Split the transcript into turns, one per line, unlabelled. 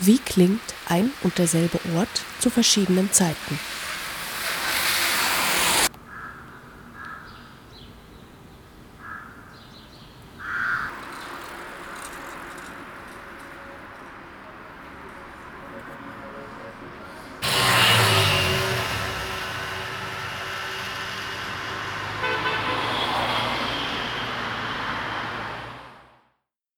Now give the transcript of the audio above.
Wie klingt ein und derselbe Ort zu verschiedenen Zeiten?